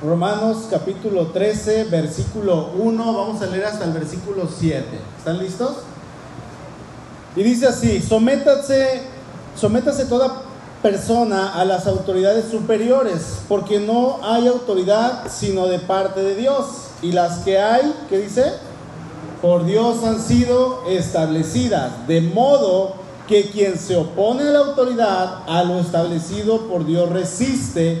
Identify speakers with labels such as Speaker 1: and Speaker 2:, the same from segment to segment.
Speaker 1: Romanos capítulo 13, versículo 1, vamos a leer hasta el versículo 7. ¿Están listos? Y dice así, sométase, sométase toda persona a las autoridades superiores, porque no hay autoridad sino de parte de Dios. Y las que hay, ¿qué dice? Por Dios han sido establecidas, de modo que quien se opone a la autoridad, a lo establecido por Dios resiste,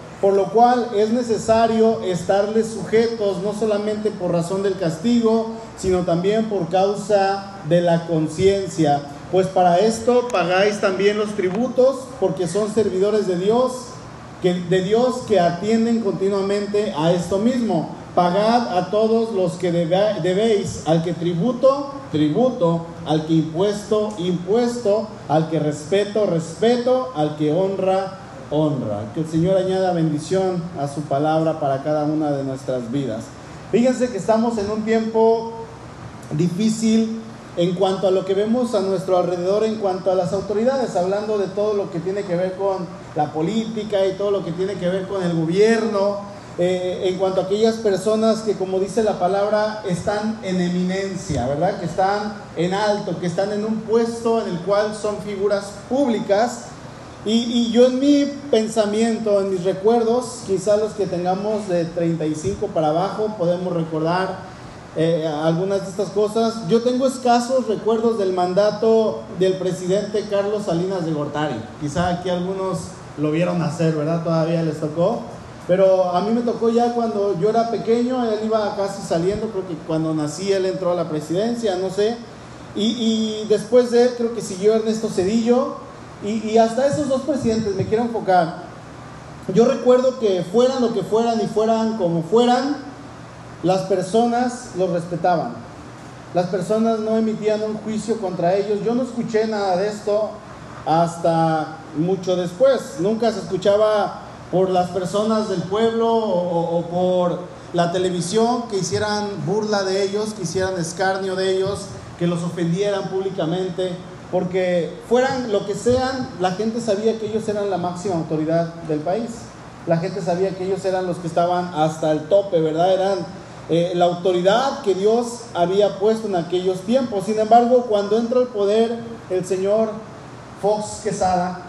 Speaker 1: Por lo cual es necesario estarles sujetos no solamente por razón del castigo, sino también por causa de la conciencia. Pues para esto pagáis también los tributos, porque son servidores de Dios, que, de Dios que atienden continuamente a esto mismo. Pagad a todos los que debéis, al que tributo, tributo, al que impuesto, impuesto, al que respeto, respeto, al que honra, honra. Que el Señor añada bendición a su palabra para cada una de nuestras vidas. Fíjense que estamos en un tiempo difícil en cuanto a lo que vemos a nuestro alrededor, en cuanto a las autoridades, hablando de todo lo que tiene que ver con la política y todo lo que tiene que ver con el gobierno, eh, en cuanto a aquellas personas que, como dice la palabra, están en eminencia, ¿verdad? Que están en alto, que están en un puesto en el cual son figuras públicas. Y, yo en mi pensamiento, en mis recuerdos, quizás los que tengamos de 35 para abajo, podemos recordar eh, algunas de estas cosas. Yo tengo escasos recuerdos del mandato del presidente Carlos Salinas de Gortari. Quizá aquí algunos lo vieron hacer, ¿verdad? Todavía les tocó. Pero a mí me tocó ya cuando yo era pequeño, él iba casi saliendo, creo que cuando nací él entró a la presidencia, no sé. Y, después de él creo que siguió Ernesto Cedillo. Y, hasta esos dos presidentes me quiero enfocar. Yo recuerdo que fueran lo que fueran y fueran como fueran, las personas los respetaban. Las personas no emitían un juicio contra ellos. Yo no escuché nada de esto hasta mucho después. Nunca se escuchaba por las personas del pueblo o, por la televisión que hicieran burla de ellos, que hicieran escarnio de ellos, que los ofendieran públicamente, porque fueran lo que sean, la gente sabía que ellos eran la máxima autoridad del país. La gente sabía que ellos eran los que estaban hasta el tope, ¿verdad? Eran eh, la autoridad que Dios había puesto en aquellos tiempos. Sin embargo, cuando entra al poder el señor Fox Quesada,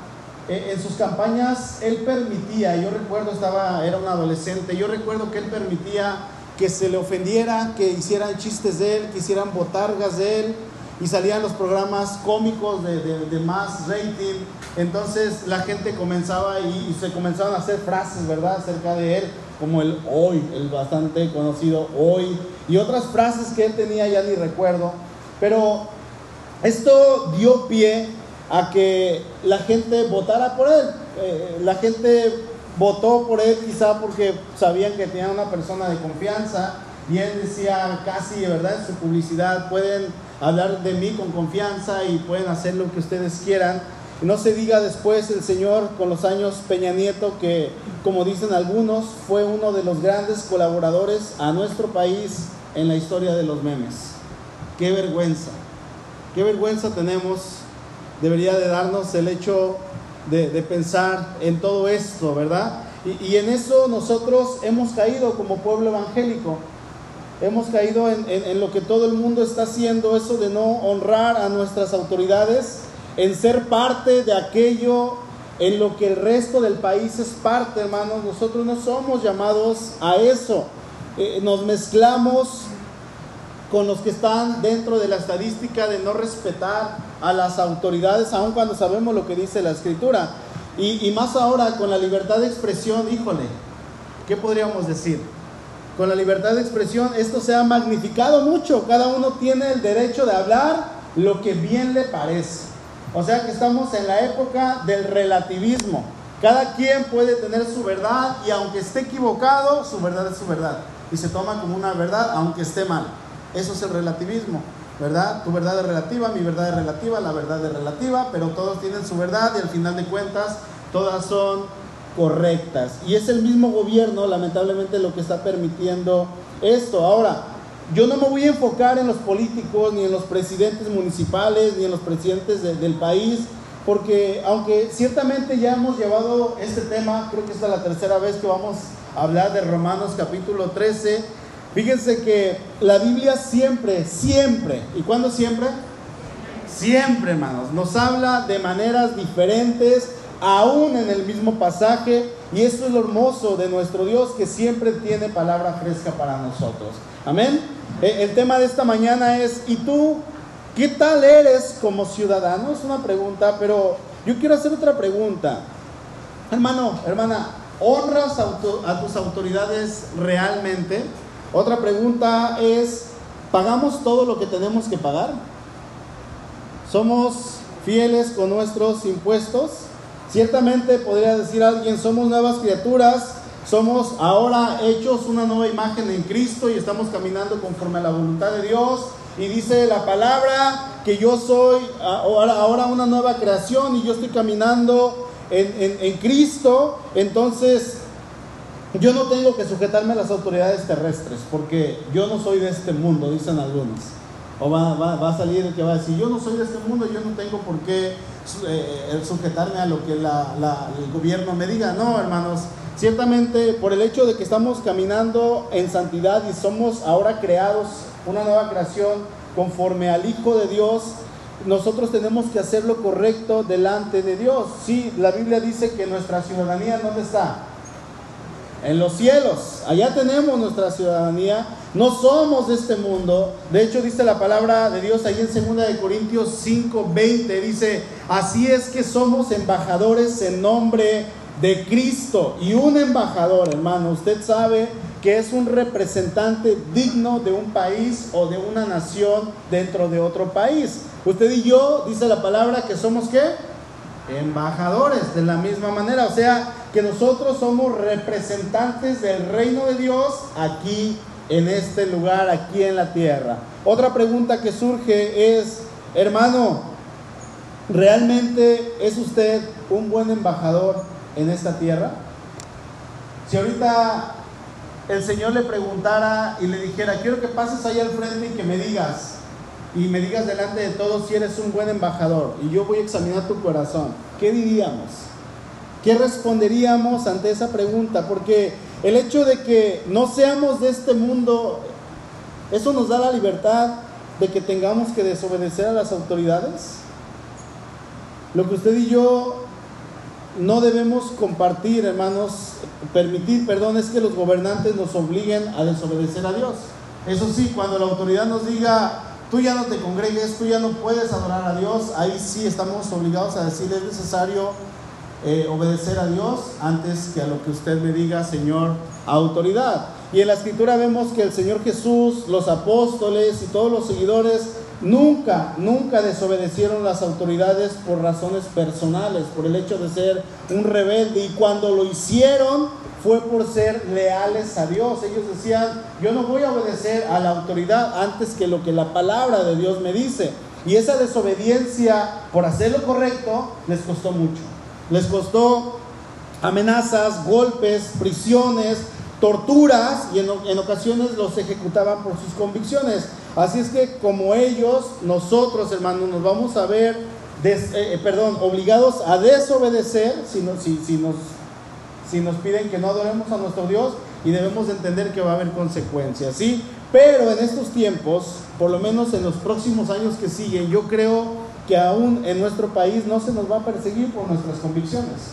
Speaker 1: eh, en sus campañas él permitía, yo recuerdo, estaba, era un adolescente, yo recuerdo que él permitía que se le ofendiera, que hicieran chistes de él, que hicieran botargas de él, y salían los programas cómicos de, más rating. Entonces la gente comenzaba y, se comenzaban a hacer frases, ¿verdad?, acerca de él, como el hoy, el bastante conocido hoy, y otras frases que él tenía, ya ni recuerdo. Pero esto dio pie a que la gente votara por él. Eh, la gente votó por él quizá porque sabían que tenía una persona de confianza y él decía casi, ¿verdad? En su publicidad pueden hablar de mí con confianza y pueden hacer lo que ustedes quieran. no se diga después el Señor con los años Peña Nieto que, como dicen algunos, fue uno de los grandes colaboradores a nuestro país en la historia de los memes. Qué vergüenza, qué vergüenza tenemos debería de darnos el hecho de, pensar en todo esto, ¿verdad? Y, en eso nosotros hemos caído como pueblo evangélico. Hemos caído en, lo que todo el mundo está haciendo, eso de no honrar a nuestras autoridades, en ser parte de aquello en lo que el resto del país es parte, hermanos. Nosotros no somos llamados a eso. Eh, nos mezclamos con los que están dentro de la estadística de no respetar a las autoridades, aun cuando sabemos lo que dice la escritura. Y, más ahora con la libertad de expresión, híjole, ¿qué podríamos decir? Con la libertad de expresión esto se ha magnificado mucho, cada uno tiene el derecho de hablar lo que bien le parece. O sea que estamos en la época del relativismo. Cada quien puede tener su verdad y aunque esté equivocado, su verdad es su verdad. Y se toma como una verdad aunque esté mal. Eso es el relativismo, ¿verdad? Tu verdad es relativa, mi verdad es relativa, la verdad es relativa, pero todos tienen su verdad y al final de cuentas todas son correctas. Y es el mismo gobierno, lamentablemente, lo que está permitiendo esto. Ahora, yo no me voy a enfocar en los políticos, ni en los presidentes municipales, ni en los presidentes del país, porque aunque ciertamente ya hemos llevado este tema, creo que esta es la tercera vez que vamos a hablar de Romanos capítulo 13, fíjense que la Biblia siempre, siempre, ¿y cuándo siempre? Siempre, hermanos, nos habla de maneras diferentes, aún en el mismo pasaje, y esto es lo hermoso de nuestro Dios que siempre tiene palabra fresca para nosotros. Amén. E, el tema de esta mañana es, ¿y tú qué tal eres como ciudadano? Es una pregunta, pero yo quiero hacer otra pregunta. Hermano, hermana, ¿honras a tus autoridades realmente? Otra pregunta es, ¿pagamos todo lo que tenemos que pagar? ¿Somos fieles con nuestros impuestos? Ciertamente podría decir alguien, somos nuevas criaturas, somos ahora hechos una nueva imagen en Cristo y estamos caminando conforme a la voluntad de Dios. Y dice la palabra que yo soy ahora, una nueva creación y yo estoy caminando en, en, Cristo. Entonces yo no tengo que sujetarme a las autoridades terrestres porque yo no soy de este mundo, dicen algunos. O va, va, a salir el que va a decir, yo no soy de este mundo, yo no tengo por qué eh, sujetarme a lo que la, el gobierno me diga. No, hermanos, Ciertamente, por el hecho de que estamos caminando en santidad y somos ahora creados, una nueva creación conforme al Hijo de Dios, nosotros tenemos que hacer lo correcto delante de Dios. Sí, la Biblia dice que nuestra ciudadanía, ¿dónde está? En los cielos. Allá tenemos nuestra ciudadanía. No somos de este mundo. De hecho, dice la palabra de Dios ahí en 2 de Corintios 5, 20. Dice, así es que somos embajadores en nombre de Cristo y un embajador, hermano, usted sabe que es un representante digno de un país o de una nación dentro de otro país. Usted y yo, dice la palabra, que somos qué? Embajadores, de la misma manera. O sea, que nosotros somos representantes del reino de Dios aquí en este lugar, aquí en la tierra. Otra pregunta que surge es, hermano, ¿realmente es usted un buen embajador en esta tierra? Si ahorita el Señor le preguntara y le dijera, quiero que pases ahí al frente y que me digas, y me digas delante de todos si eres un buen embajador, y yo voy a examinar tu corazón, ¿qué diríamos? ¿Qué responderíamos ante esa pregunta? Porque el hecho de que no seamos de este mundo, eso nos da la libertad de que tengamos que desobedecer a las autoridades. Lo que usted y yo no debemos compartir, hermanos, permitir, perdón, es que los gobernantes nos obliguen a desobedecer a Dios. Eso sí, cuando la autoridad nos diga, tú ya no te congregues, tú ya no puedes adorar a Dios, ahí sí estamos obligados a decir, es necesario eh, obedecer a Dios antes que a lo que usted me diga, Señor, autoridad. Y en la escritura vemos que el Señor Jesús, los apóstoles y todos los seguidores Nunca, nunca desobedecieron las autoridades por razones personales, por el hecho de ser un rebelde. Y cuando lo hicieron fue por ser leales a Dios. Ellos decían, yo no voy a obedecer a la autoridad antes que lo que la palabra de Dios me dice. Y esa desobediencia por hacer lo correcto les costó mucho. Les costó amenazas, golpes, prisiones, torturas y en, en ocasiones los ejecutaban por sus convicciones. Así es que como ellos, nosotros hermanos, nos vamos a ver, eh, eh, perdón, obligados a desobedecer si, si, nos, si nos piden que no adoremos a nuestro Dios y debemos entender que va a haber consecuencias, ¿sí? Pero en estos tiempos, por lo menos en los próximos años que siguen, yo creo que aún en nuestro país no se nos va a perseguir por nuestras convicciones.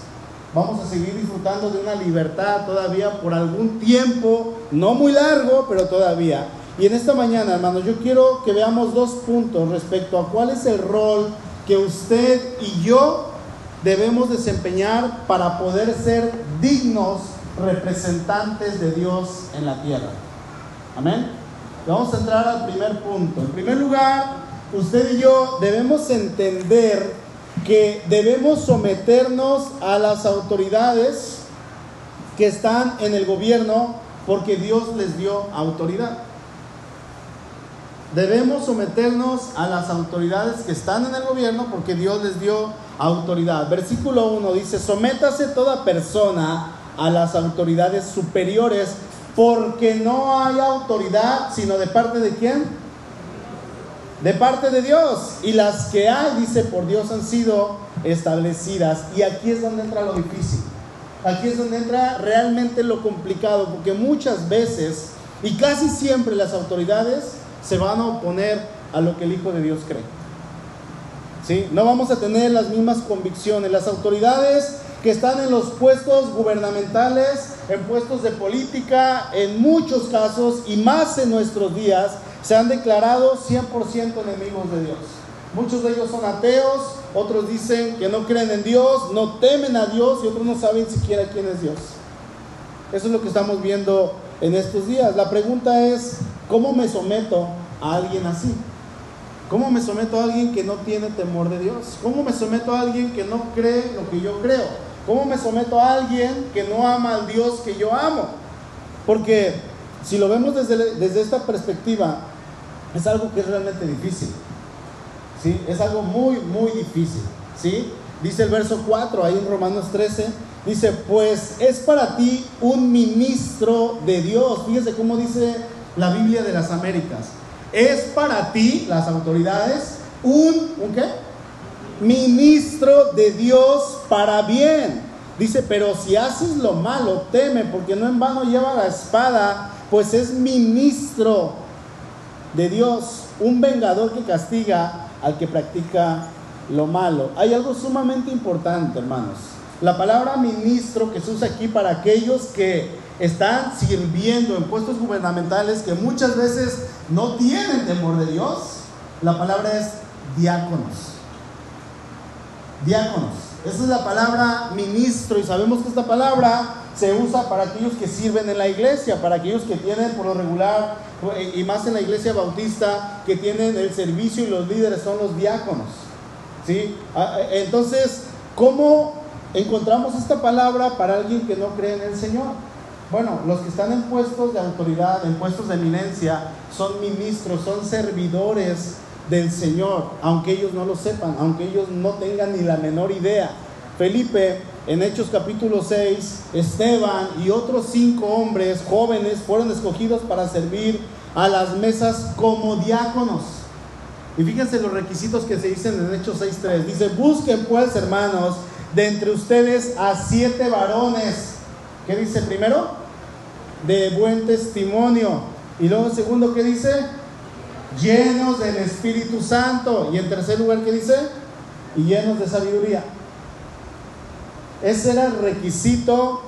Speaker 1: Vamos a seguir disfrutando de una libertad todavía por algún tiempo, no muy largo, pero todavía. Y en esta mañana, hermanos, yo quiero que veamos dos puntos respecto a cuál es el rol que usted y yo debemos desempeñar para poder ser dignos representantes de Dios en la tierra. Amén. Vamos a entrar al primer punto. En primer lugar, usted y yo debemos entender que debemos someternos a las autoridades que están en el gobierno porque Dios les dio autoridad. Debemos someternos a las autoridades que están en el gobierno porque Dios les dio autoridad. Versículo 1 dice, sométase toda persona a las autoridades superiores porque no hay autoridad sino de parte de quién? De parte de Dios. Y las que hay, dice, por Dios han sido establecidas. Y aquí es donde entra lo difícil. Aquí es donde entra realmente lo complicado, porque muchas veces y casi siempre las autoridades se van a oponer a lo que el Hijo de Dios cree. ¿Sí? No vamos a tener las mismas convicciones. Las autoridades que están en los puestos gubernamentales, en puestos de política, en muchos casos y más en nuestros días, se han declarado 100% enemigos de Dios. Muchos de ellos son ateos, otros dicen que no creen en Dios, no temen a Dios y otros no saben siquiera quién es Dios. Eso es lo que estamos viendo en estos días. La pregunta es, ¿cómo me someto a alguien así? ¿Cómo me someto a alguien que no tiene temor de Dios? ¿Cómo me someto a alguien que no cree lo que yo creo? ¿Cómo me someto a alguien que no ama al Dios que yo amo? Porque si lo vemos desde, desde esta perspectiva, es algo que es realmente difícil. ¿sí? Es algo muy, muy difícil. ¿sí? Dice el verso 4 ahí en Romanos 13, dice, pues es para ti un ministro de Dios. Fíjese cómo dice la Biblia de las Américas. Es para ti, las autoridades, un, ¿un qué? Ministro de Dios para bien. Dice, pero si haces lo malo, teme, porque no en vano lleva la espada, pues es ministro de Dios, un vengador que castiga al que practica lo malo. Hay algo sumamente importante, hermanos. La palabra ministro que se usa aquí para aquellos que están sirviendo en puestos gubernamentales que muchas veces no tienen temor de Dios, la palabra es diáconos. Diáconos. Esa es la palabra ministro y sabemos que esta palabra se usa para aquellos que sirven en la iglesia, para aquellos que tienen por lo regular, y más en la iglesia bautista, que tienen el servicio y los líderes son los diáconos. ¿sí? Ah, entonces, ¿cómo encontramos esta palabra para alguien que no cree en el Señor? Bueno, los que están en puestos de autoridad, en puestos de eminencia, son ministros, son servidores del Señor, aunque ellos no lo sepan, aunque ellos no tengan ni la menor idea. Felipe, en Hechos capítulo 6, Esteban y otros cinco hombres jóvenes fueron escogidos para servir a las mesas como diáconos. Y fíjense los requisitos que se dicen en Hechos 6.3. Dice, busquen pues, hermanos, de entre ustedes a siete varones. ¿Qué dice primero? De buen testimonio. Y luego segundo, ¿qué dice? Llenos del Espíritu Santo. Y en tercer lugar, ¿qué dice? Y llenos de sabiduría. Ese era el requisito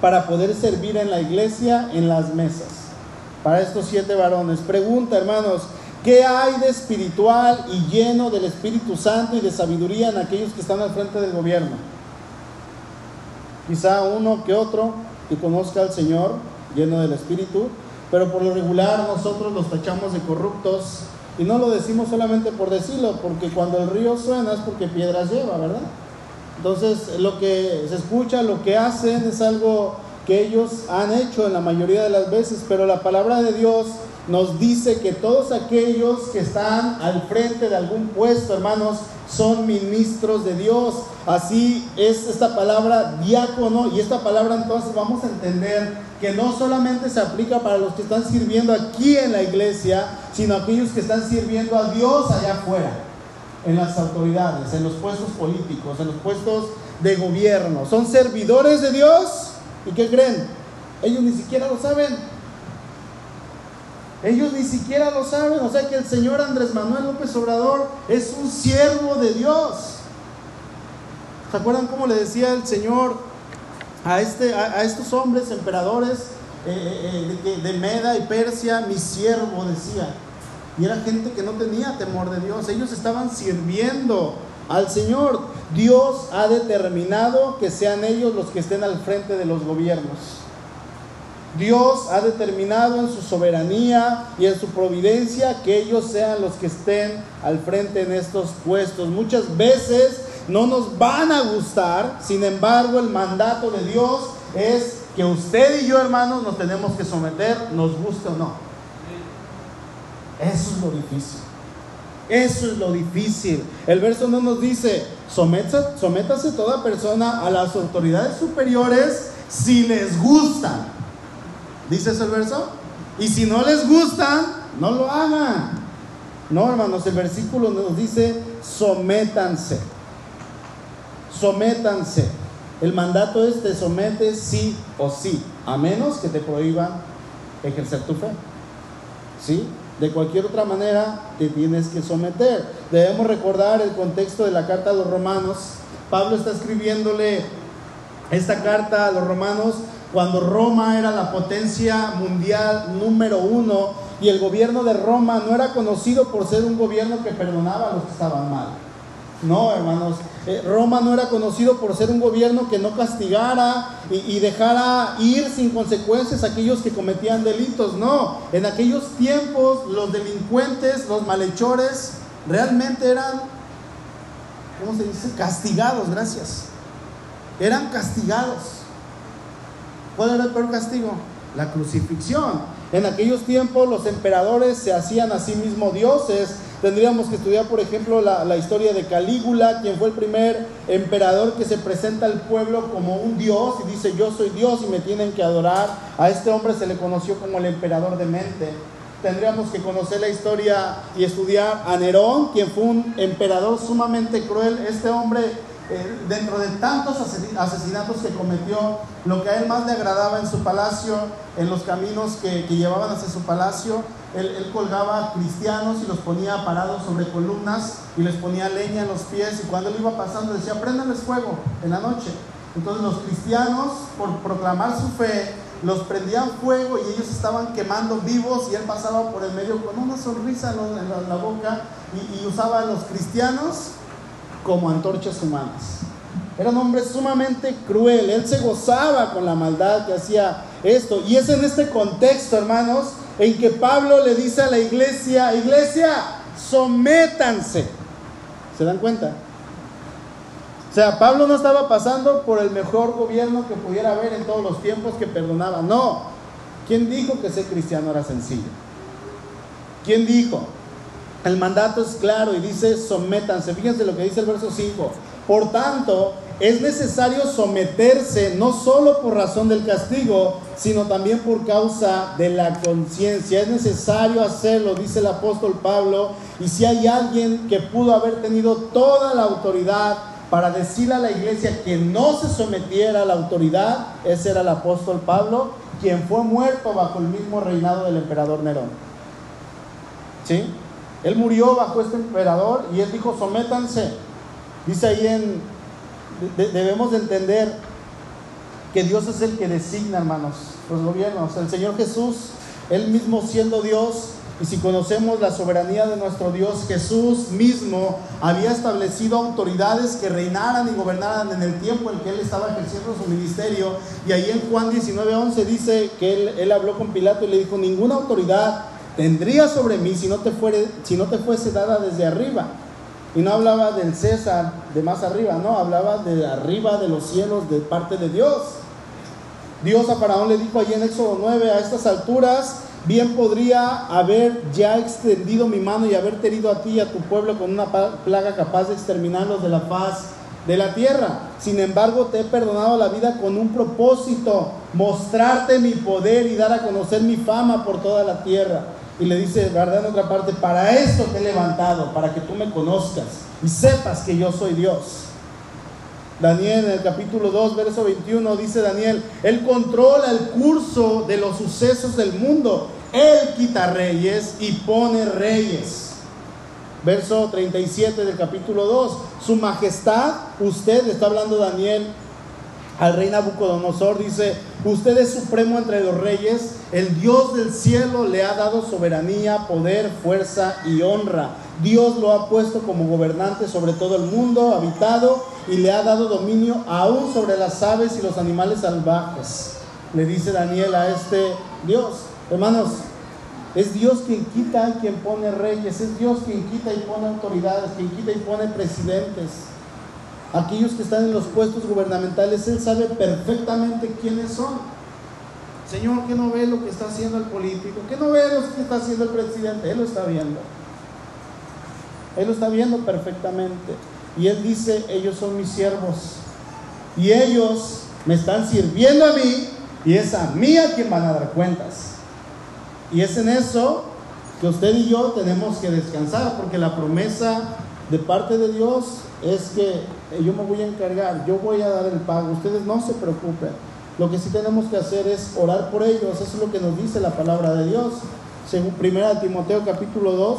Speaker 1: para poder servir en la iglesia en las mesas. Para estos siete varones. Pregunta, hermanos, ¿qué hay de espiritual y lleno del Espíritu Santo y de sabiduría en aquellos que están al frente del gobierno? Quizá uno que otro que conozca al Señor lleno del Espíritu, pero por lo regular nosotros los tachamos de corruptos y no lo decimos solamente por decirlo, porque cuando el río suena es porque piedras lleva, ¿verdad? Entonces lo que se escucha, lo que hacen es algo que ellos han hecho en la mayoría de las veces, pero la palabra de Dios nos dice que todos aquellos que están al frente de algún puesto, hermanos, son ministros de Dios. Así es esta palabra diácono y esta palabra entonces vamos a entender que no solamente se aplica para los que están sirviendo aquí en la iglesia, sino aquellos que están sirviendo a Dios allá afuera, en las autoridades, en los puestos políticos, en los puestos de gobierno. Son servidores de Dios y ¿qué creen? Ellos ni siquiera lo saben. Ellos ni siquiera lo saben. O sea que el señor Andrés Manuel López Obrador es un siervo de Dios. ¿Se acuerdan cómo le decía el Señor a, este, a, estos hombres emperadores eh, eh, eh, de, de Meda y Persia? Mi siervo decía. Y era gente que no tenía temor de Dios. Ellos estaban sirviendo al Señor. Dios ha determinado que sean ellos los que estén al frente de los gobiernos. Dios ha determinado en su soberanía y en su providencia que ellos sean los que estén al frente en estos puestos. Muchas veces no nos van a gustar, sin embargo el mandato de Dios es que usted y yo, hermanos, nos tenemos que someter, nos guste o no. Eso es lo difícil. Eso es lo difícil. El verso no nos dice, sométase toda persona a las autoridades superiores si les gustan. ¿Dice ese verso? Y si no les gustan, no lo hagan. No, hermanos, el versículo nos dice, sométanse. Sométanse. El mandato es te sometes sí o sí, a menos que te prohíban ejercer tu fe. ¿Sí? De cualquier otra manera te tienes que someter. Debemos recordar el contexto de la carta a los romanos. Pablo está escribiéndole esta carta a los romanos cuando Roma era la potencia mundial número uno y el gobierno de Roma no era conocido por ser un gobierno que perdonaba a los que estaban mal. No, hermanos, eh, Roma no era conocido por ser un gobierno que no castigara y, dejara ir sin consecuencias a aquellos que cometían delitos. No, en aquellos tiempos los delincuentes, los malhechores, realmente eran, ¿cómo se dice? Castigados, gracias. Eran castigados. ¿Cuál era el peor castigo? La crucifixión. En aquellos tiempos los emperadores se hacían a sí mismos dioses Tendríamos que estudiar, por ejemplo, la, historia de Calígula, quien fue el primer emperador que se presenta al pueblo como un dios y dice, yo soy dios y me tienen que adorar. A este hombre se le conoció como el emperador de mente. Tendríamos que conocer la historia y estudiar a Nerón, quien fue un emperador sumamente cruel. Este hombre eh, dentro de tantos asesinatos que cometió, lo que a él más le agradaba en su palacio, en los caminos que, llevaban hacia su palacio, él, colgaba cristianos y los ponía parados sobre columnas y les ponía leña en los pies y cuando él iba pasando decía, préndanles fuego en la noche. Entonces los cristianos, por proclamar su fe, los prendían fuego y ellos estaban quemando vivos y él pasaba por el medio con una sonrisa en la, boca y, y usaba a los cristianos como antorchas humanas. Era un hombre sumamente cruel. Él se gozaba con la maldad que hacía esto. Y es en este contexto, hermanos, en que Pablo le dice a la iglesia, iglesia, sométanse. ¿Se dan cuenta? O sea, Pablo no estaba pasando por el mejor gobierno que pudiera haber en todos los tiempos que perdonaba. No. ¿Quién dijo que ser cristiano era sencillo? ¿Quién dijo? El mandato es claro y dice sométanse. Fíjense lo que dice el verso 5. Por tanto, es necesario someterse no solo por razón del castigo, sino también por causa de la conciencia. Es necesario hacerlo, dice el apóstol Pablo. Y si hay alguien que pudo haber tenido toda la autoridad para decirle a la iglesia que no se sometiera a la autoridad, ese era el apóstol Pablo, quien fue muerto bajo el mismo reinado del emperador Nerón. ¿Sí? Él murió bajo este emperador y él dijo, sométanse. Dice ahí en, debemos de entender que Dios es el que designa, hermanos, los gobiernos. El Señor Jesús, Él mismo siendo Dios, y si conocemos la soberanía de nuestro Dios, Jesús mismo había establecido autoridades que reinaran y gobernaran en el tiempo en que Él estaba ejerciendo su ministerio. Y ahí en Juan 19:11 dice que él, él habló con Pilato y le dijo, ninguna autoridad tendría sobre mí si no te, fuere, si no te fuese dada desde arriba. Y no hablaba del César de más arriba, no, hablaba de arriba de los cielos de parte de Dios. Dios a Faraón le dijo allí en Éxodo 9, a estas alturas, bien podría haber ya extendido mi mano y haberte herido a ti y a tu pueblo con una plaga capaz de exterminarlos de la faz de la tierra. Sin embargo, te he perdonado la vida con un propósito, mostrarte mi poder y dar a conocer mi fama por toda la tierra. Y le dice, ¿verdad? En otra parte, para esto te he levantado, para que tú me conozcas y sepas que yo soy Dios. Daniel en el capítulo 2, verso 21 dice Daniel, Él controla el curso de los sucesos del mundo. Él quita reyes y pone reyes. Verso 37 del capítulo 2, Su Majestad, usted, está hablando Daniel al rey Nabucodonosor, dice, usted es supremo entre los reyes, el Dios del cielo le ha dado soberanía, poder, fuerza y honra. Dios lo ha puesto como gobernante sobre todo el mundo habitado y le ha dado dominio aún sobre las aves y los animales salvajes. Le dice Daniel a este Dios. Hermanos, es Dios quien quita y quien pone reyes, es Dios quien quita y pone autoridades, quien quita y pone presidentes. Aquellos que están en los puestos gubernamentales, Él sabe perfectamente quiénes son. Señor, ¿qué no ve lo que está haciendo el político? ¿Qué no ve lo que está haciendo el presidente? Él lo está viendo. Él lo está viendo perfectamente. Y Él dice, ellos son mis siervos. Y ellos me están sirviendo a mí y es a mí a quien van a dar cuentas. Y es en eso que usted y yo tenemos que descansar, porque la promesa de parte de Dios es que yo me voy a encargar, yo voy a dar el pago, ustedes no se preocupen. Lo que sí tenemos que hacer es orar por ellos, eso es lo que nos dice la palabra de Dios. Según 1 Timoteo capítulo 2,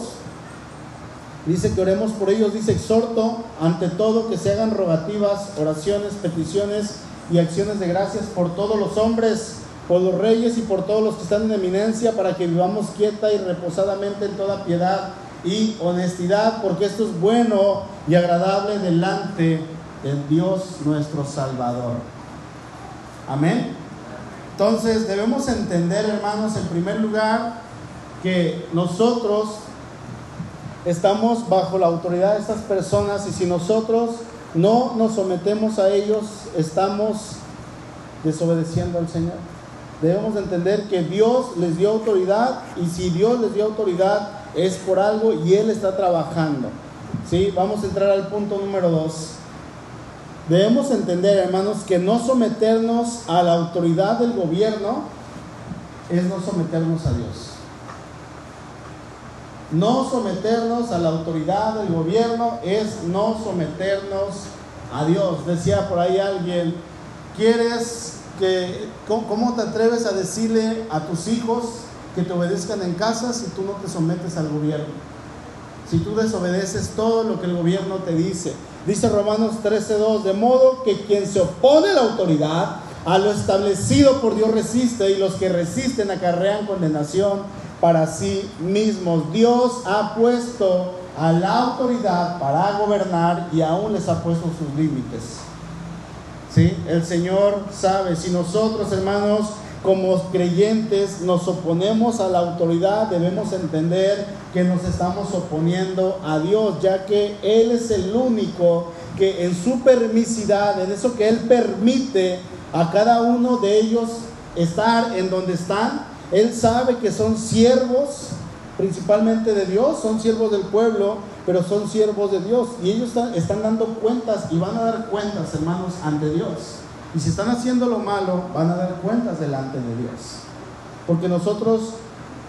Speaker 1: dice que oremos por ellos, dice exhorto ante todo que se hagan rogativas, oraciones, peticiones y acciones de gracias por todos los hombres, por los reyes y por todos los que están en eminencia, para que vivamos quieta y reposadamente en toda piedad y honestidad, porque esto es bueno y agradable delante del Dios nuestro Salvador. Amén. Entonces debemos entender, hermanos, en primer lugar, que nosotros estamos bajo la autoridad de estas personas y si nosotros no nos sometemos a ellos, estamos desobedeciendo al Señor. Debemos entender que Dios les dio autoridad y si Dios les dio autoridad es por algo y Él está trabajando. ¿Sí? Vamos a entrar al punto número dos. Debemos entender, hermanos, que no someternos a la autoridad del gobierno es no someternos a Dios. No someternos a la autoridad del gobierno es no someternos a Dios. Decía por ahí alguien, ¿quieres que, cómo te atreves a decirle a tus hijos que te obedezcan en casa si tú no te sometes al gobierno? Si tú desobedeces todo lo que el gobierno te dice. Dice Romanos 13:2, de modo que quien se opone a la autoridad, a lo establecido por Dios resiste y los que resisten acarrean condenación para sí mismos. Dios ha puesto a la autoridad para gobernar y aún les ha puesto sus límites. ¿Sí? El Señor sabe, si nosotros hermanos como creyentes nos oponemos a la autoridad, debemos entender que nos estamos oponiendo a Dios, ya que Él es el único que en su permisidad, en eso que Él permite a cada uno de ellos estar en donde están, él sabe que son siervos principalmente de Dios, son siervos del pueblo, pero son siervos de Dios. Y ellos están, dando cuentas y van a dar cuentas, hermanos, ante Dios. Y si están haciendo lo malo, van a dar cuentas delante de Dios. Porque nosotros,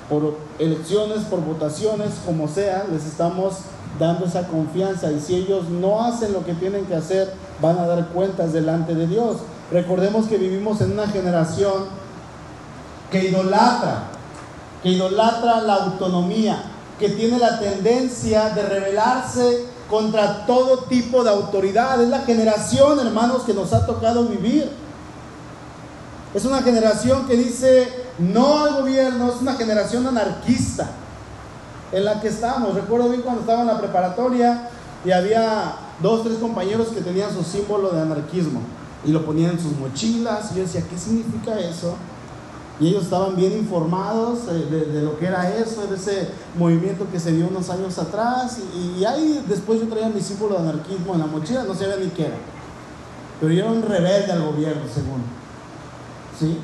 Speaker 1: por elecciones, por votaciones, como sea, les estamos dando esa confianza. Y si ellos no hacen lo que tienen que hacer, van a dar cuentas delante de Dios. Recordemos que vivimos en una generación que idolatra, que idolatra la autonomía, que tiene la tendencia de rebelarse contra todo tipo de autoridad. Es la generación, hermanos, que nos ha tocado vivir. Es una generación que dice no al gobierno, es una generación anarquista en la que estamos. Recuerdo bien cuando estaba en la preparatoria y había dos, tres compañeros que tenían su símbolo de anarquismo y lo ponían en sus mochilas y yo decía, ¿qué significa eso? Y ellos estaban bien informados eh, de, lo que era eso, de ese movimiento que se dio unos años atrás. Y, ahí después yo traía mi símbolo de anarquismo en la mochila, no sabía ni qué era. Pero yo era un rebelde al gobierno, según. ¿Sí?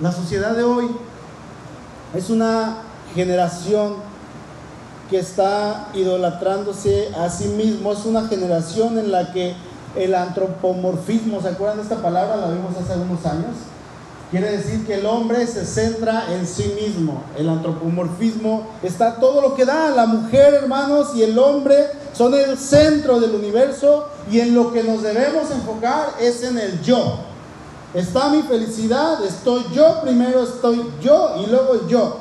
Speaker 1: La sociedad de hoy es una generación que está idolatrándose a sí mismo, es una generación en la que el antropomorfismo, ¿se acuerdan de esta palabra? La vimos hace algunos años. Quiere decir que el hombre se centra en sí mismo. El antropomorfismo está todo lo que da. La mujer, hermanos, y el hombre son el centro del universo y en lo que nos debemos enfocar es en el yo. Está mi felicidad, estoy yo primero, estoy yo y luego yo.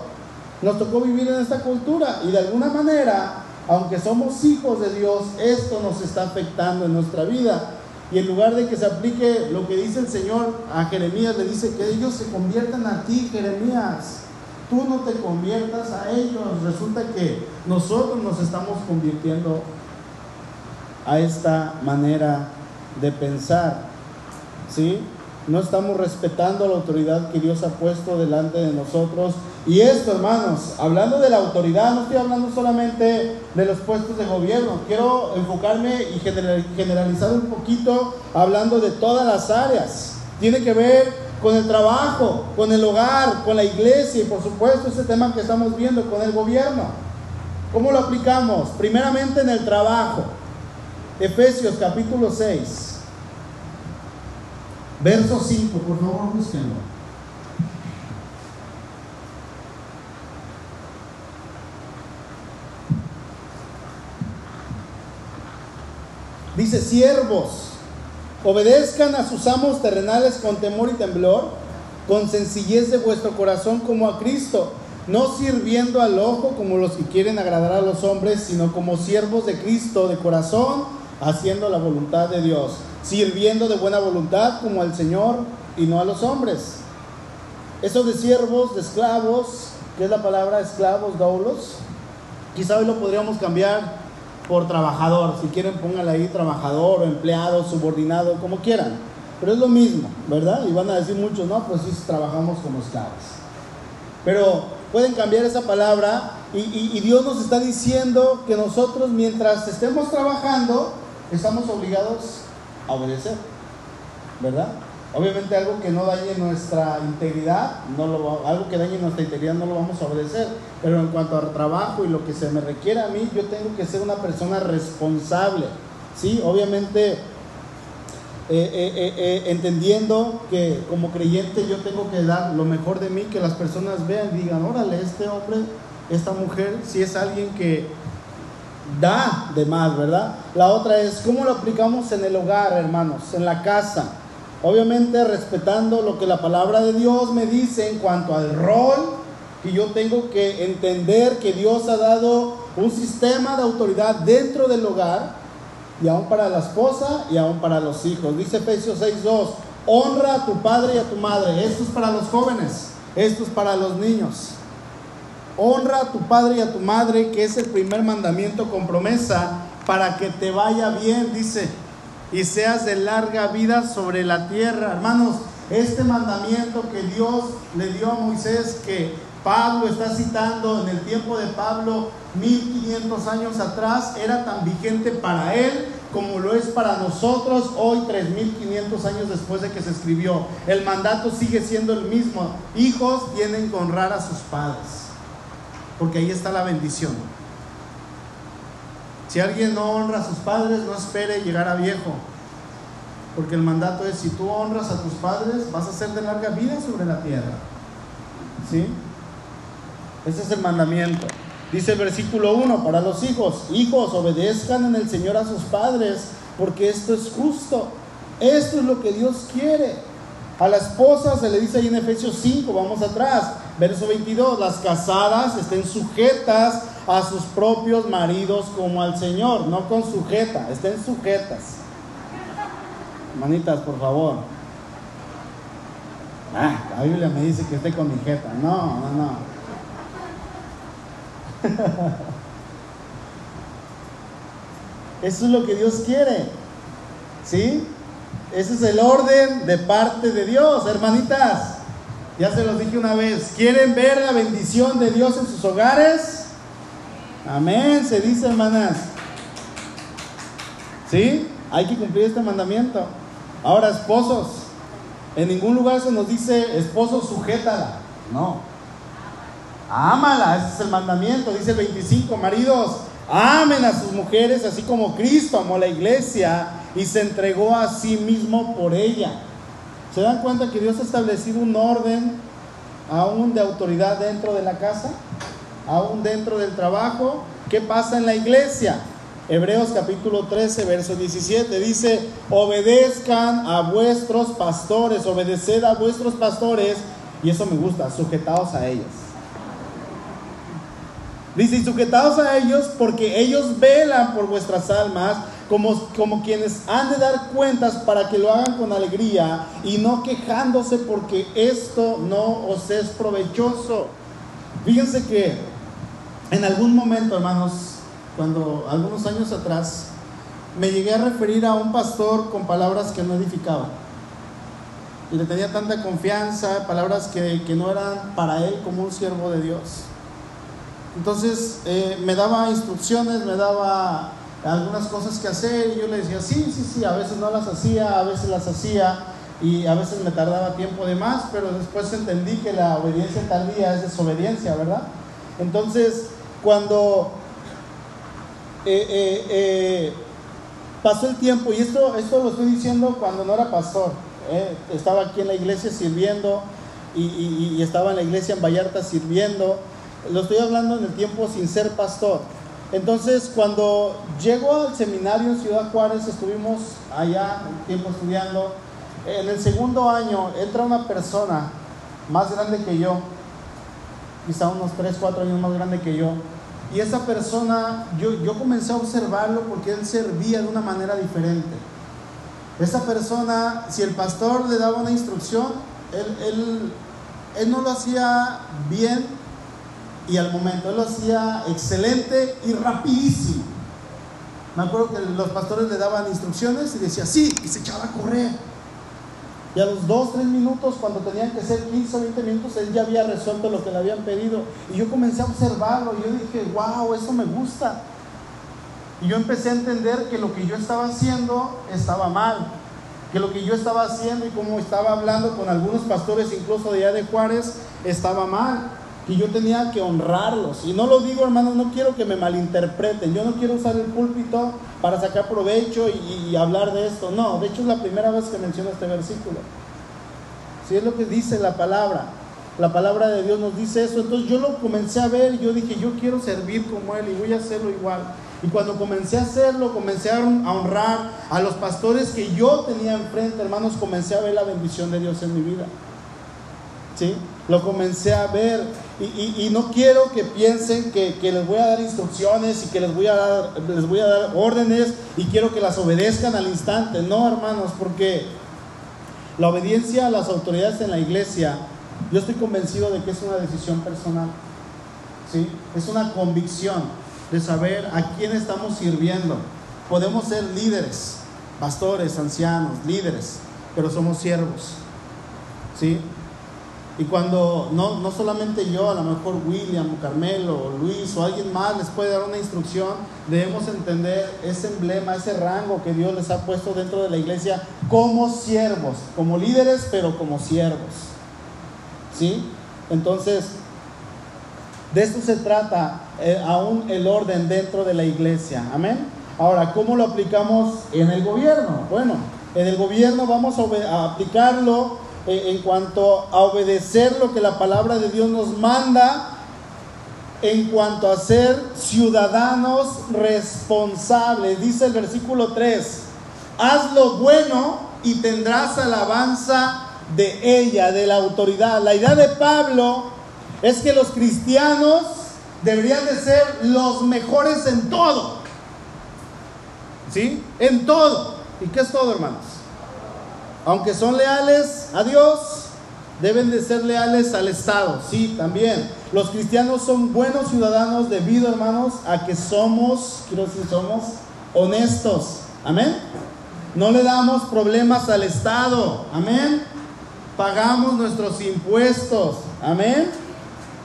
Speaker 1: Nos tocó vivir en esta cultura y de alguna manera aunque somos hijos de Dios, esto nos está afectando en nuestra vida. Y en lugar de que se aplique lo que dice el Señor a Jeremías, le dice que ellos se conviertan a ti, Jeremías. Tú no te conviertas a ellos. Resulta que nosotros nos estamos convirtiendo a esta manera de pensar. ¿Sí? No estamos respetando la autoridad que Dios ha puesto delante de nosotros. Y esto, hermanos, hablando de la autoridad, no estoy hablando solamente de los puestos de gobierno, quiero enfocarme y generalizar un poquito hablando de todas las áreas. Tiene que ver con el trabajo, con el hogar, con la iglesia y por supuesto ese tema que estamos viendo con el gobierno. ¿Cómo lo aplicamos? Primeramente en el trabajo. Efesios capítulo 6. Verso 5, por favor, búsquenlo. Dice, siervos, obedezcan a sus amos terrenales con temor y temblor, con sencillez de vuestro corazón como a Cristo, no sirviendo al ojo como los que quieren agradar a los hombres, sino como siervos de Cristo de corazón, haciendo la voluntad de Dios sirviendo de buena voluntad como al Señor y no a los hombres. Eso de siervos, de esclavos, que es la palabra esclavos, doulos, quizá hoy lo podríamos cambiar por trabajador. Si quieren, pónganle ahí trabajador empleado, subordinado, como quieran. Pero es lo mismo, ¿verdad? Y van a decir muchos, no, pues sí, trabajamos como esclavos. Pero pueden cambiar esa palabra y, y Dios nos está diciendo que nosotros mientras estemos trabajando, estamos obligados obedecer, ¿verdad? Obviamente algo que no dañe nuestra integridad, no lo, algo que dañe nuestra integridad no lo vamos a obedecer. Pero en cuanto al trabajo y lo que se me requiere a mí, yo tengo que ser una persona responsable. ¿sí? Obviamente eh, eh, eh, entendiendo que como creyente yo tengo que dar lo mejor de mí, que las personas vean y digan, órale, este hombre, esta mujer, si es alguien que da de más, ¿verdad? La otra es cómo lo aplicamos en el hogar, hermanos, en la casa. Obviamente respetando lo que la palabra de Dios me dice en cuanto al rol que yo tengo que entender que Dios ha dado un sistema de autoridad dentro del hogar y aún para la esposa y aún para los hijos. Dice Efesios 6.2, honra a tu padre y a tu madre. Esto es para los jóvenes, esto es para los niños. Honra a tu padre y a tu madre, que es el primer mandamiento con promesa, para que te vaya bien, dice, y seas de larga vida sobre la tierra. Hermanos, este mandamiento que Dios le dio a Moisés, que Pablo está citando en el tiempo de Pablo, 1500 años atrás, era tan vigente para él como lo es para nosotros hoy, 3500 años después de que se escribió. El mandato sigue siendo el mismo. Hijos tienen que honrar a sus padres porque ahí está la bendición. Si alguien no honra a sus padres, no espere llegar a viejo, porque el mandato es, si tú honras a tus padres, vas a ser de larga vida sobre la tierra. ¿Sí? Ese es el mandamiento. Dice el versículo 1, para los hijos, hijos, obedezcan en el Señor a sus padres, porque esto es justo. Esto es lo que Dios quiere. A la esposa se le dice ahí en Efesios 5, vamos atrás, Verso 22, las casadas estén sujetas a sus propios maridos como al Señor, no con sujeta, estén sujetas. Manitas, por favor. Ah, la Biblia me dice que esté con mi jeta. No, no, no. Eso es lo que Dios quiere. ¿Sí? Ese es el orden de parte de Dios, hermanitas. Ya se los dije una vez. ¿Quieren ver la bendición de Dios en sus hogares? Amén, se dice hermanas. ¿Sí? Hay que cumplir este mandamiento. Ahora, esposos. En ningún lugar se nos dice, esposo, sujétala. No. Ámala, ese es el mandamiento. Dice el 25, maridos, amen a sus mujeres así como Cristo amó la iglesia y se entregó a sí mismo por ella ¿Se dan cuenta que Dios ha establecido un orden aún de autoridad dentro de la casa? Aún dentro del trabajo. ¿Qué pasa en la iglesia? Hebreos capítulo 13, verso 17 dice, obedezcan a vuestros pastores, obedeced a vuestros pastores, y eso me gusta, sujetados a ellos. Dice, sujetados a ellos porque ellos velan por vuestras almas como, quienes han de dar cuentas para que lo hagan con alegría y no quejándose porque esto no os es provechoso. Fíjense que en algún momento, hermanos, cuando algunos años atrás, me llegué a referir a un pastor con palabras que no edificaban. y le tenía tanta confianza, palabras que, que no eran para él como un siervo de Dios. Entonces eh, me daba instrucciones, me daba algunas cosas que hacer y yo le decía, sí, sí, sí, a veces no las hacía, a veces las hacía y a veces me tardaba tiempo de más, pero después entendí que la obediencia tardía es desobediencia, ¿verdad? Entonces, cuando eh, eh, eh, pasó el tiempo, y esto, esto lo estoy diciendo cuando no era pastor, estaba aquí en la iglesia sirviendo y, y estaba en la iglesia en Vallarta sirviendo, lo estoy hablando en el tiempo sin ser pastor. Entonces, cuando llego al seminario en Ciudad Juárez, estuvimos allá un tiempo estudiando. En el segundo año entra una persona más grande que yo, quizá unos 3, 4 años más grande que yo. Y esa persona, yo, yo comencé a observarlo porque él servía de una manera diferente. Esa persona, si el pastor le daba una instrucción, él, él, él no lo hacía bien, y al momento él lo hacía excelente y rapidísimo. Me acuerdo que los pastores le daban instrucciones y decía sí, y se echaba a correr. Y a los 2, 3 minutos, cuando tenían que ser 15 o 20 minutos, él ya había resuelto lo que le habían pedido. Y yo comencé a observarlo y yo dije, wow, eso me gusta. Y yo empecé a entender que lo que yo estaba haciendo estaba mal. Que lo que yo estaba haciendo y como estaba hablando con algunos pastores, incluso de allá de Juárez, estaba mal y yo tenía que honrarlos. Y no lo digo, hermanos, no quiero que me malinterpreten. Yo no quiero usar el púlpito para sacar provecho y, hablar de esto. No, de hecho es la primera vez que menciono este versículo. Si es lo que dice la palabra. La palabra de Dios nos dice eso. Entonces yo lo comencé a ver y yo dije, yo quiero servir como Él y voy a hacerlo igual. Y cuando comencé a hacerlo, comencé a honrar a los pastores que yo tenía enfrente, hermanos, comencé a ver la bendición de Dios en mi vida. ¿Sí? Lo comencé a ver y, no quiero que piensen que, les voy a dar instrucciones y que les voy, a dar, les voy a dar órdenes y quiero que las obedezcan al instante. No, hermanos, porque la obediencia a las autoridades en la iglesia, yo estoy convencido de que es una decisión personal. ¿sí? Es una convicción de saber a quién estamos sirviendo. Podemos ser líderes, pastores, ancianos, líderes, pero somos siervos. ¿sí? Y cuando no, no solamente yo, a lo mejor William o Carmelo o Luis o alguien más les puede dar una instrucción, debemos entender ese emblema, ese rango que Dios les ha puesto dentro de la iglesia como siervos, como líderes, pero como siervos. ¿Sí? Entonces, de esto se trata eh, aún el orden dentro de la iglesia. Amén. Ahora, ¿cómo lo aplicamos en el gobierno? Bueno, en el gobierno vamos a aplicarlo en cuanto a obedecer lo que la palabra de Dios nos manda, en cuanto a ser ciudadanos responsables. Dice el versículo 3, haz lo bueno y tendrás alabanza de ella, de la autoridad. La idea de Pablo es que los cristianos deberían de ser los mejores en todo. ¿Sí? En todo. ¿Y qué es todo, hermanos? Aunque son leales a Dios, deben de ser leales al Estado. Sí, también. Los cristianos son buenos ciudadanos debido, hermanos, a que somos, quiero decir, somos honestos. Amén. No le damos problemas al Estado. Amén. Pagamos nuestros impuestos. Amén.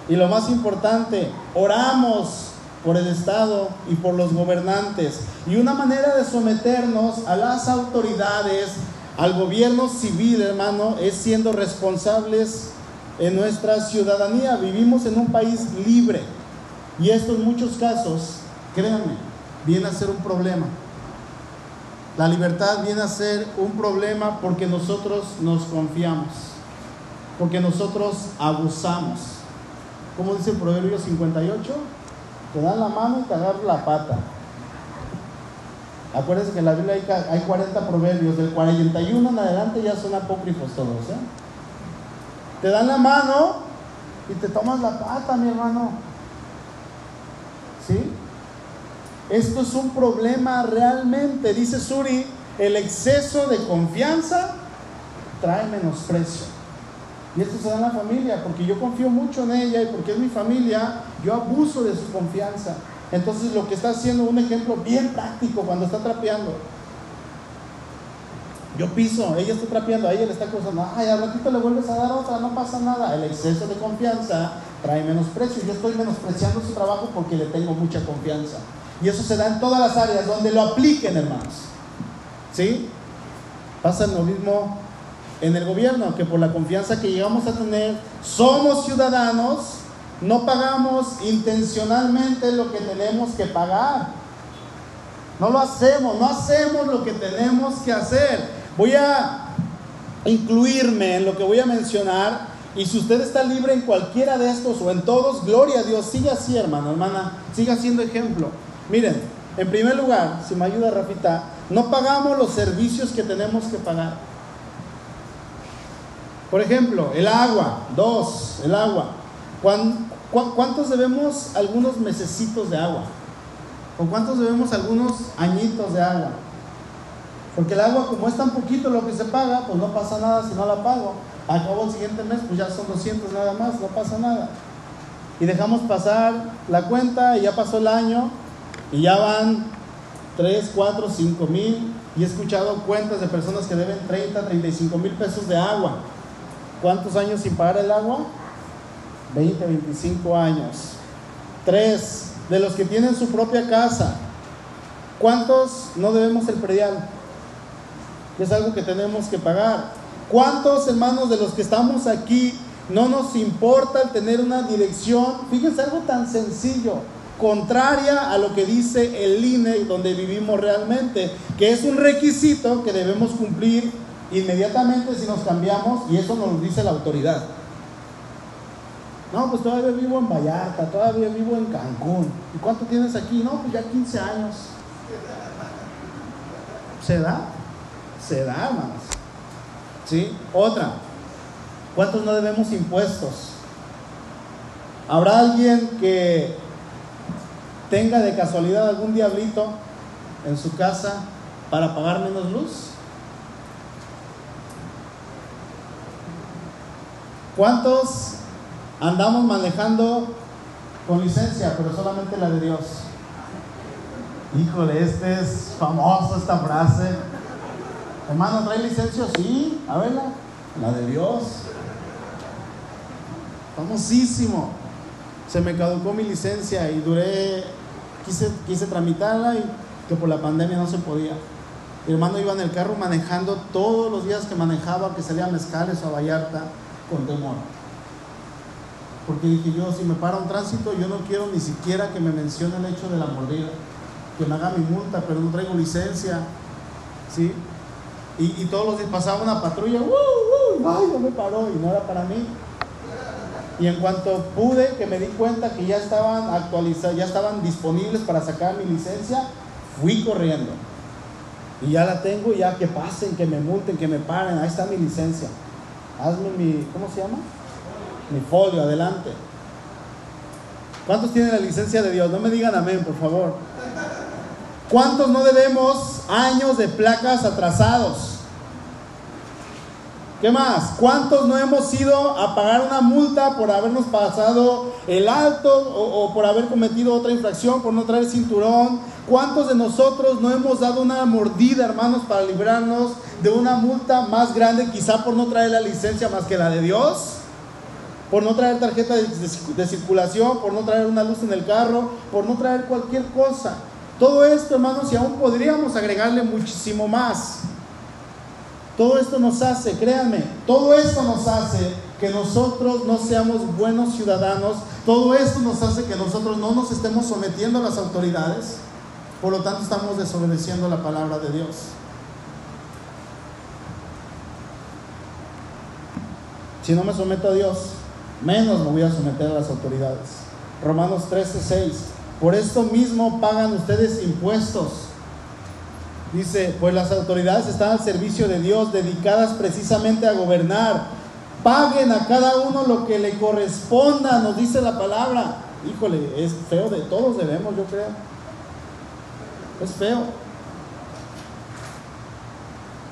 Speaker 1: Y lo más importante, oramos por el Estado y por los gobernantes. Y una manera de someternos a las autoridades al gobierno civil, hermano, es siendo responsables en nuestra ciudadanía. Vivimos en un país libre y esto en muchos casos, créanme, viene a ser un problema. La libertad viene a ser un problema porque nosotros nos confiamos, porque nosotros abusamos. ¿Cómo dice el Proverbio 58? Te dan la mano y te agarran la pata. Acuérdense que en la Biblia hay, 40 proverbios, del 41 en adelante ya son apócrifos todos. ¿eh? Te dan la mano y te tomas la pata, mi hermano. ¿Sí? Esto es un problema realmente, dice Suri, el exceso de confianza trae menosprecio. Y esto se da en la familia, porque yo confío mucho en ella y porque es mi familia, yo abuso de su confianza. Entonces lo que está haciendo un ejemplo bien práctico cuando está trapeando. Yo piso, ella está trapeando, a ella le está cruzando, ay, al ratito le vuelves a dar otra, no pasa nada. El exceso de confianza trae menosprecio. Yo estoy menospreciando su trabajo porque le tengo mucha confianza. Y eso se da en todas las áreas donde lo apliquen, hermanos. ¿Sí? Pasa lo mismo en el gobierno, que por la confianza que llegamos a tener, somos ciudadanos, no pagamos intencionalmente lo que tenemos que pagar. No lo hacemos, no hacemos lo que tenemos que hacer. Voy a incluirme en lo que voy a mencionar y si usted está libre en cualquiera de estos o en todos, gloria a Dios, siga así hermano, hermana, siga siendo ejemplo. Miren, en primer lugar, si me ayuda Rafita, no pagamos los servicios que tenemos que pagar. Por ejemplo, el agua, dos, el agua. ¿Cuántos debemos algunos mesecitos de agua? ¿O cuántos debemos algunos añitos de agua? Porque el agua, como es tan poquito lo que se paga, pues no pasa nada si no la pago. Acabo el siguiente mes, pues ya son 200 nada más, no pasa nada. Y dejamos pasar la cuenta y ya pasó el año y ya van 3, 4, 5 mil. Y he escuchado cuentas de personas que deben 30, 35 mil pesos de agua. ¿Cuántos años sin pagar el agua? 20, 25 años. Tres, de los que tienen su propia casa. ¿Cuántos no debemos el predial? es algo que tenemos que pagar. ¿Cuántos hermanos de los que estamos aquí no nos importa tener una dirección? Fíjense algo tan sencillo, contraria a lo que dice el INE donde vivimos realmente, que es un requisito que debemos cumplir inmediatamente si nos cambiamos y eso nos lo dice la autoridad. No, pues todavía vivo en Vallarta, todavía vivo en Cancún. ¿Y cuánto tienes aquí? No, pues ya 15 años. ¿Se da? se da, hermanos. ¿Sí? Otra, ¿cuántos no debemos impuestos? ¿Habrá alguien que tenga de casualidad algún diablito en su casa para pagar menos luz? ¿Cuántos andamos manejando con licencia, pero solamente la de Dios? Híjole, este es famoso esta frase. Hermano, ¿trae licencia? Sí, a verla. La de Dios. Famosísimo. Se me caducó mi licencia y duré, quise, quise tramitarla y que por la pandemia no se podía. Mi hermano iba en el carro manejando todos los días que manejaba, que salía a Mezcales o a Vallarta, con temor. Porque dije yo, si me para un tránsito, yo no quiero ni siquiera que me mencione el hecho de la mordida. Que me haga mi multa, pero no traigo licencia. ¿Sí? Y, todos los días pasaba una patrulla, ¡uh, uh! ay no me paró! Y no era para mí. Y en cuanto pude, que me di cuenta que ya estaban actualizados, ya estaban disponibles para sacar mi licencia, fui corriendo. Y ya la tengo, ya que pasen, que me multen, que me paren, ahí está mi licencia. Hazme mi, ¿cómo se llama? Mi folio, adelante. ¿Cuántos tienen la licencia de Dios? No me digan amén, por favor. ¿Cuántos no debemos años de placas atrasados? ¿Qué más? ¿Cuántos no hemos ido a pagar una multa por habernos pasado el alto o, por haber cometido otra infracción, por no traer cinturón? ¿Cuántos de nosotros no hemos dado una mordida, hermanos, para librarnos de una multa más grande, quizá por no traer la licencia más que la de Dios? Por no traer tarjeta de circulación, por no traer una luz en el carro, por no traer cualquier cosa. Todo esto, hermanos, y aún podríamos agregarle muchísimo más. Todo esto nos hace, créanme, todo esto nos hace que nosotros no seamos buenos ciudadanos. Todo esto nos hace que nosotros no nos estemos sometiendo a las autoridades. Por lo tanto, estamos desobedeciendo la palabra de Dios. Si no me someto a Dios, menos me voy a someter a las autoridades. Romanos 13, 6. Por esto mismo pagan ustedes impuestos. Dice, pues las autoridades están al servicio de Dios, dedicadas precisamente a gobernar. Paguen a cada uno lo que le corresponda, nos dice la palabra. Híjole, es feo de todos debemos, yo creo. Es feo.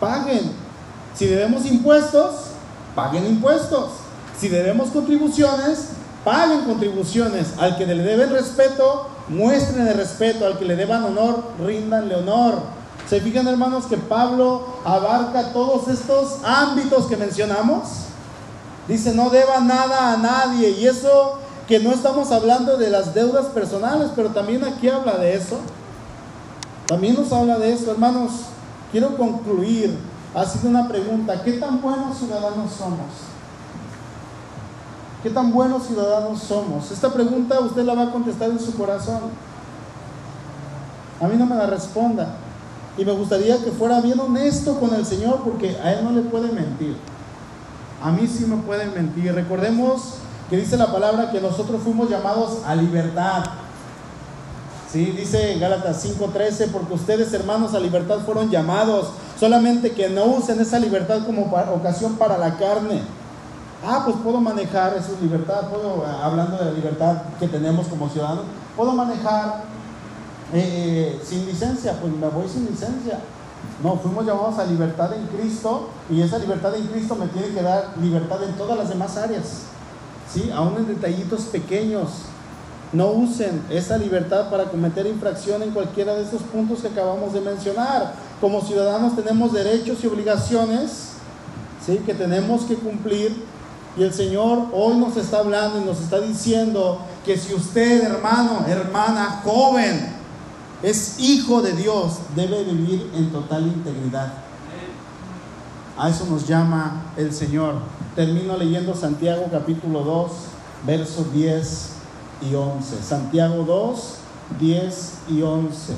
Speaker 1: Paguen. Si debemos impuestos, paguen impuestos. Si debemos contribuciones, paguen contribuciones. Al que le deben respeto, muestren respeto. Al que le deban honor, ríndanle honor. ¿Se fijan hermanos que Pablo abarca todos estos ámbitos que mencionamos? Dice, no deba nada a nadie. Y eso que no estamos hablando de las deudas personales, pero también aquí habla de eso. También nos habla de eso, hermanos. Quiero concluir haciendo una pregunta. ¿Qué tan buenos ciudadanos somos? ¿Qué tan buenos ciudadanos somos? Esta pregunta usted la va a contestar en su corazón. A mí no me la responda. Y me gustaría que fuera bien honesto con el Señor porque a Él no le puede mentir. A mí sí me pueden mentir. Recordemos que dice la palabra que nosotros fuimos llamados a libertad. Sí, dice Gálatas 5:13, porque ustedes hermanos a libertad fueron llamados, solamente que no usen esa libertad como ocasión para la carne. Ah, pues puedo manejar esa libertad, puedo, hablando de la libertad que tenemos como ciudadanos, puedo manejar eh, sin licencia, pues me voy sin licencia. No, fuimos llamados a libertad en Cristo y esa libertad en Cristo me tiene que dar libertad en todas las demás áreas. ¿Sí? Aún en detallitos pequeños. No usen esa libertad para cometer infracción en cualquiera de esos puntos que acabamos de mencionar. Como ciudadanos tenemos derechos y obligaciones ¿sí? que tenemos que cumplir. Y el Señor hoy nos está hablando y nos está diciendo que si usted, hermano, hermana, joven, es hijo de Dios, debe vivir en total integridad. A eso nos llama el Señor. Termino leyendo Santiago capítulo 2, versos 10 y 11. Santiago 2, 10 y 11.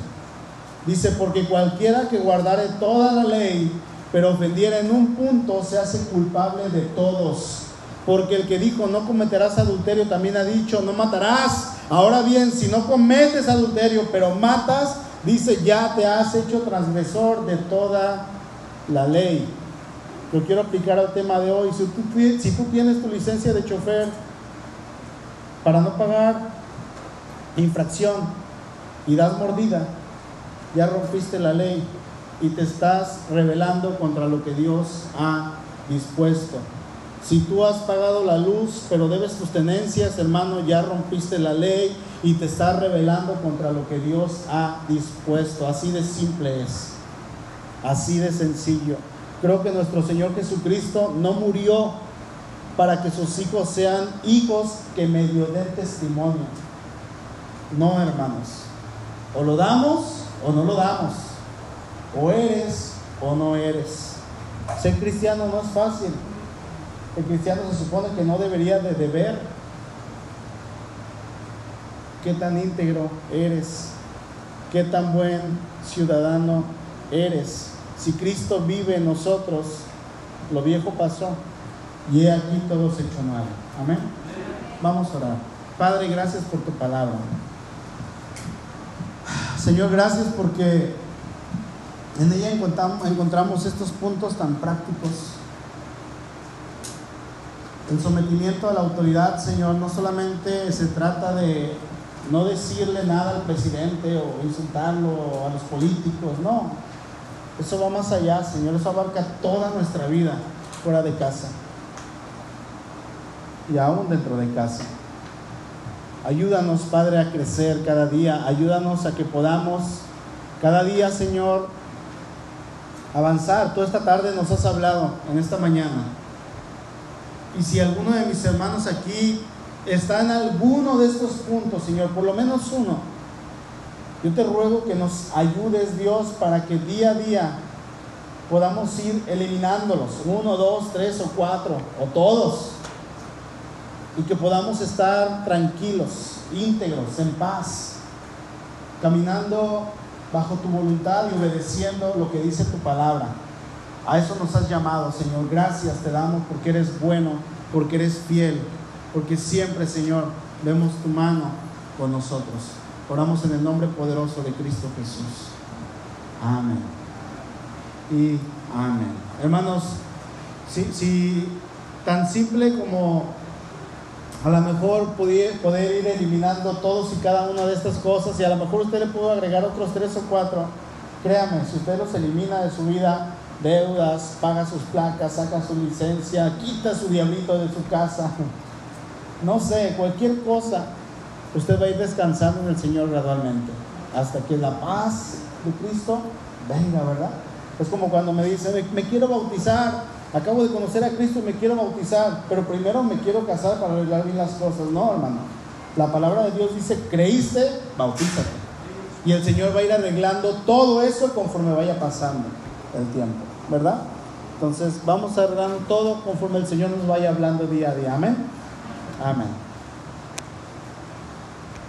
Speaker 1: Dice, porque cualquiera que guardare toda la ley, pero ofendiera en un punto, se hace culpable de todos. Porque el que dijo, no cometerás adulterio, también ha dicho, no matarás. Ahora bien, si no cometes adulterio, pero matas, dice, ya te has hecho transgresor de toda la ley. Yo quiero aplicar al tema de hoy. Si tú, si tú tienes tu licencia de chofer para no pagar infracción y das mordida, ya rompiste la ley y te estás rebelando contra lo que Dios ha dispuesto. Si tú has pagado la luz, pero debes tus tenencias, hermano, ya rompiste la ley y te estás rebelando contra lo que Dios ha dispuesto. Así de simple es. Así de sencillo. Creo que nuestro Señor Jesucristo no murió para que sus hijos sean hijos que medio den testimonio. No, hermanos. O lo damos o no lo damos. O eres o no eres. Ser cristiano no es fácil. El cristiano se supone que no debería de deber. ¿Qué tan íntegro eres? ¿Qué tan buen ciudadano eres? Si Cristo vive en nosotros, lo viejo pasó y he aquí todo se hecho nuevo. Amén. Vamos a orar. Padre, gracias por tu palabra. Señor, gracias porque en ella encontramos, encontramos estos puntos tan prácticos el sometimiento a la autoridad, Señor, no solamente se trata de no decirle nada al presidente o insultarlo a los políticos, no. Eso va más allá, Señor, eso abarca toda nuestra vida fuera de casa y aún dentro de casa. Ayúdanos, Padre, a crecer cada día. Ayúdanos a que podamos cada día, Señor, avanzar. Toda esta tarde nos has hablado en esta mañana y si alguno de mis hermanos aquí está en alguno de estos puntos, Señor, por lo menos uno, yo te ruego que nos ayudes, Dios, para que día a día podamos ir eliminándolos, uno, dos, tres o cuatro, o todos, y que podamos estar tranquilos, íntegros, en paz, caminando bajo tu voluntad y obedeciendo lo que dice tu palabra. A eso nos has llamado, Señor. Gracias te damos porque eres bueno, porque eres fiel, porque siempre, Señor, vemos tu mano con nosotros. Oramos en el nombre poderoso de Cristo Jesús. Amén. Y amén. Hermanos, si, tan simple como a lo mejor poder, poder ir eliminando todos y cada una de estas cosas y a lo mejor usted le pudo agregar otros tres o cuatro, créame, si usted los elimina de su vida, deudas, paga sus placas, saca su licencia, quita su diablito de su casa. No sé, cualquier cosa, usted va a ir descansando en el Señor gradualmente, hasta que la paz de Cristo venga, ¿verdad? Es como cuando me dicen, me, quiero bautizar, acabo de conocer a Cristo y me quiero bautizar, pero primero me quiero casar para arreglar bien las cosas. No, hermano. La palabra de Dios dice, creíste, bautízate. Y el Señor va a ir arreglando todo eso conforme vaya pasando el tiempo, ¿verdad? Entonces vamos a arreglar todo conforme el Señor nos vaya hablando día a día. Amén. Amén.